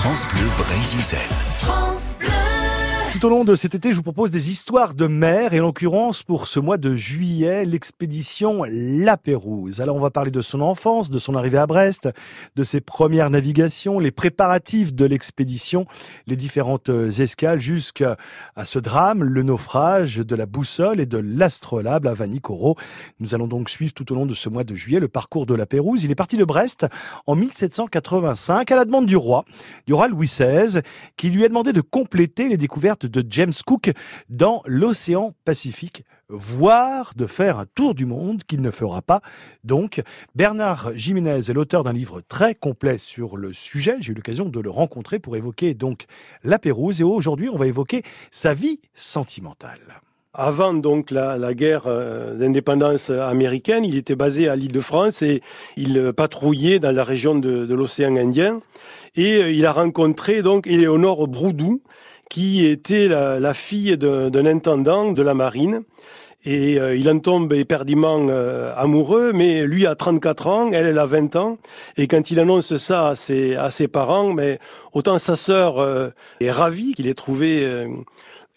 France Bleu Brésil. France Bleu. Tout au long de cet été, je vous propose des histoires de mer et en l'occurrence pour ce mois de juillet, l'expédition La Pérouse. Alors on va parler de son enfance, de son arrivée à Brest, de ses premières navigations, les préparatifs de l'expédition, les différentes escales jusqu'à ce drame, le naufrage de la boussole et de l'astrolabe à Vanicoro. Nous allons donc suivre tout au long de ce mois de juillet le parcours de La Pérouse. Il est parti de Brest en 1785 à la demande du roi, du roi Louis XVI, qui lui a demandé de compléter les découvertes de James Cook dans l'océan Pacifique, voire de faire un tour du monde qu'il ne fera pas. Donc, Bernard Jiménez est l'auteur d'un livre très complet sur le sujet. J'ai eu l'occasion de le rencontrer pour évoquer donc la Pérouse et aujourd'hui, on va évoquer sa vie sentimentale. Avant donc la, guerre euh, d'indépendance américaine, il était basé à l'île de France et il patrouillait dans la région de, de l'océan Indien. Et euh, il a rencontré donc Éléonore Broudou, qui était la, fille d'un intendant de la marine. Et euh, il en tombe éperdument euh, amoureux, mais lui a 34 ans, elle, elle a 20 ans. Et quand il annonce ça à ses, à ses parents, mais autant sa sœur euh, est ravie qu'il ait trouvé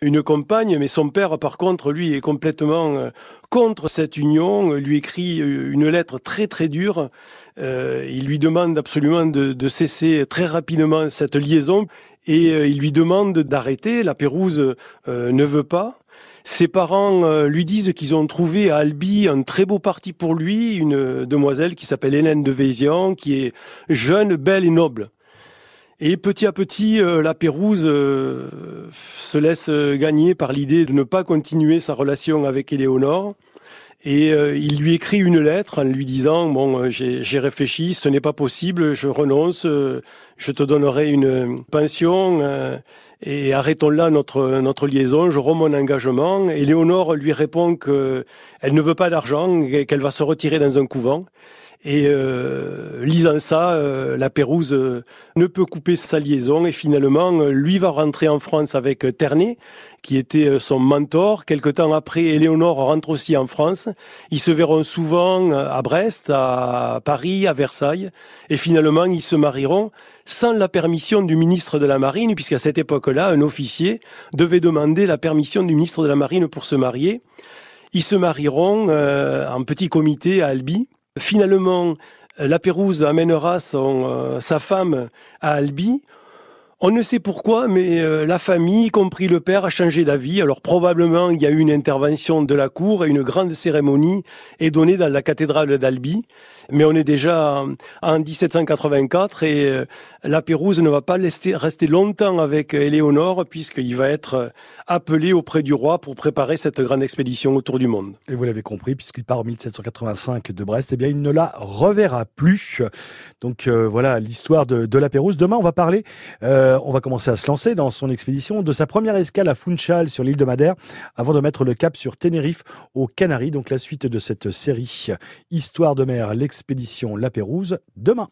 une compagne, mais son père, par contre, lui, est complètement contre cette union, lui écrit une lettre très très dure. il lui demande absolument de, de cesser très rapidement cette liaison et euh, il lui demande d'arrêter. La Pérouse euh, ne veut pas. Ses parents euh, lui disent qu'ils ont trouvé à Albi un très beau parti pour lui, une demoiselle qui s'appelle Hélène de Vézian, qui est jeune, belle et noble. Et petit à petit, la Pérouse se laisse gagner par l'idée de ne pas continuer sa relation avec Éléonore. Et euh, il lui écrit une lettre en lui disant bon euh, j'ai réfléchi, ce n'est pas possible, je renonce, euh, je te donnerai une pension et arrêtons là notre notre liaison, je rends mon engagement. Et Léonore lui répond que elle ne veut pas d'argent, qu'elle va se retirer dans un couvent. Et euh, lisant ça, euh, la Pérouse euh, ne peut couper sa liaison et finalement, lui va rentrer en France avec Ternay, qui était son mentor. Quelque temps après, Éléonore rentre aussi en France. Ils se verront souvent à Brest, à Paris, à Versailles, et finalement, ils se marieront sans la permission du ministre de la Marine, puisqu'à cette époque-là, un officier devait demander la permission du ministre de la Marine pour se marier. Ils se marieront en petit comité à Albi. Finalement, la Pérouse amènera euh, sa femme à Albi. On ne sait pourquoi, mais euh, la famille, y compris le père, a changé d'avis. Alors probablement, il y a eu une intervention de la cour et une grande cérémonie est donnée dans la cathédrale d'Albi. Mais on est déjà en 1784 et euh, la Pérouse ne va pas rester longtemps avec Éléonore puisqu'il va être appelé auprès du roi pour préparer cette grande expédition autour du monde. Et vous l'avez compris, puisqu'il part en 1785 de Brest, eh bien il ne la reverra plus. Donc euh, voilà l'histoire de, de, la Pérouse. Demain, on va parler... Euh, on va commencer à se lancer dans son expédition de sa première escale à Funchal sur l'île de Madère avant de mettre le cap sur Tenerife aux Canaries. Donc la suite de cette série Histoire de mer, l'expédition La Pérouse demain.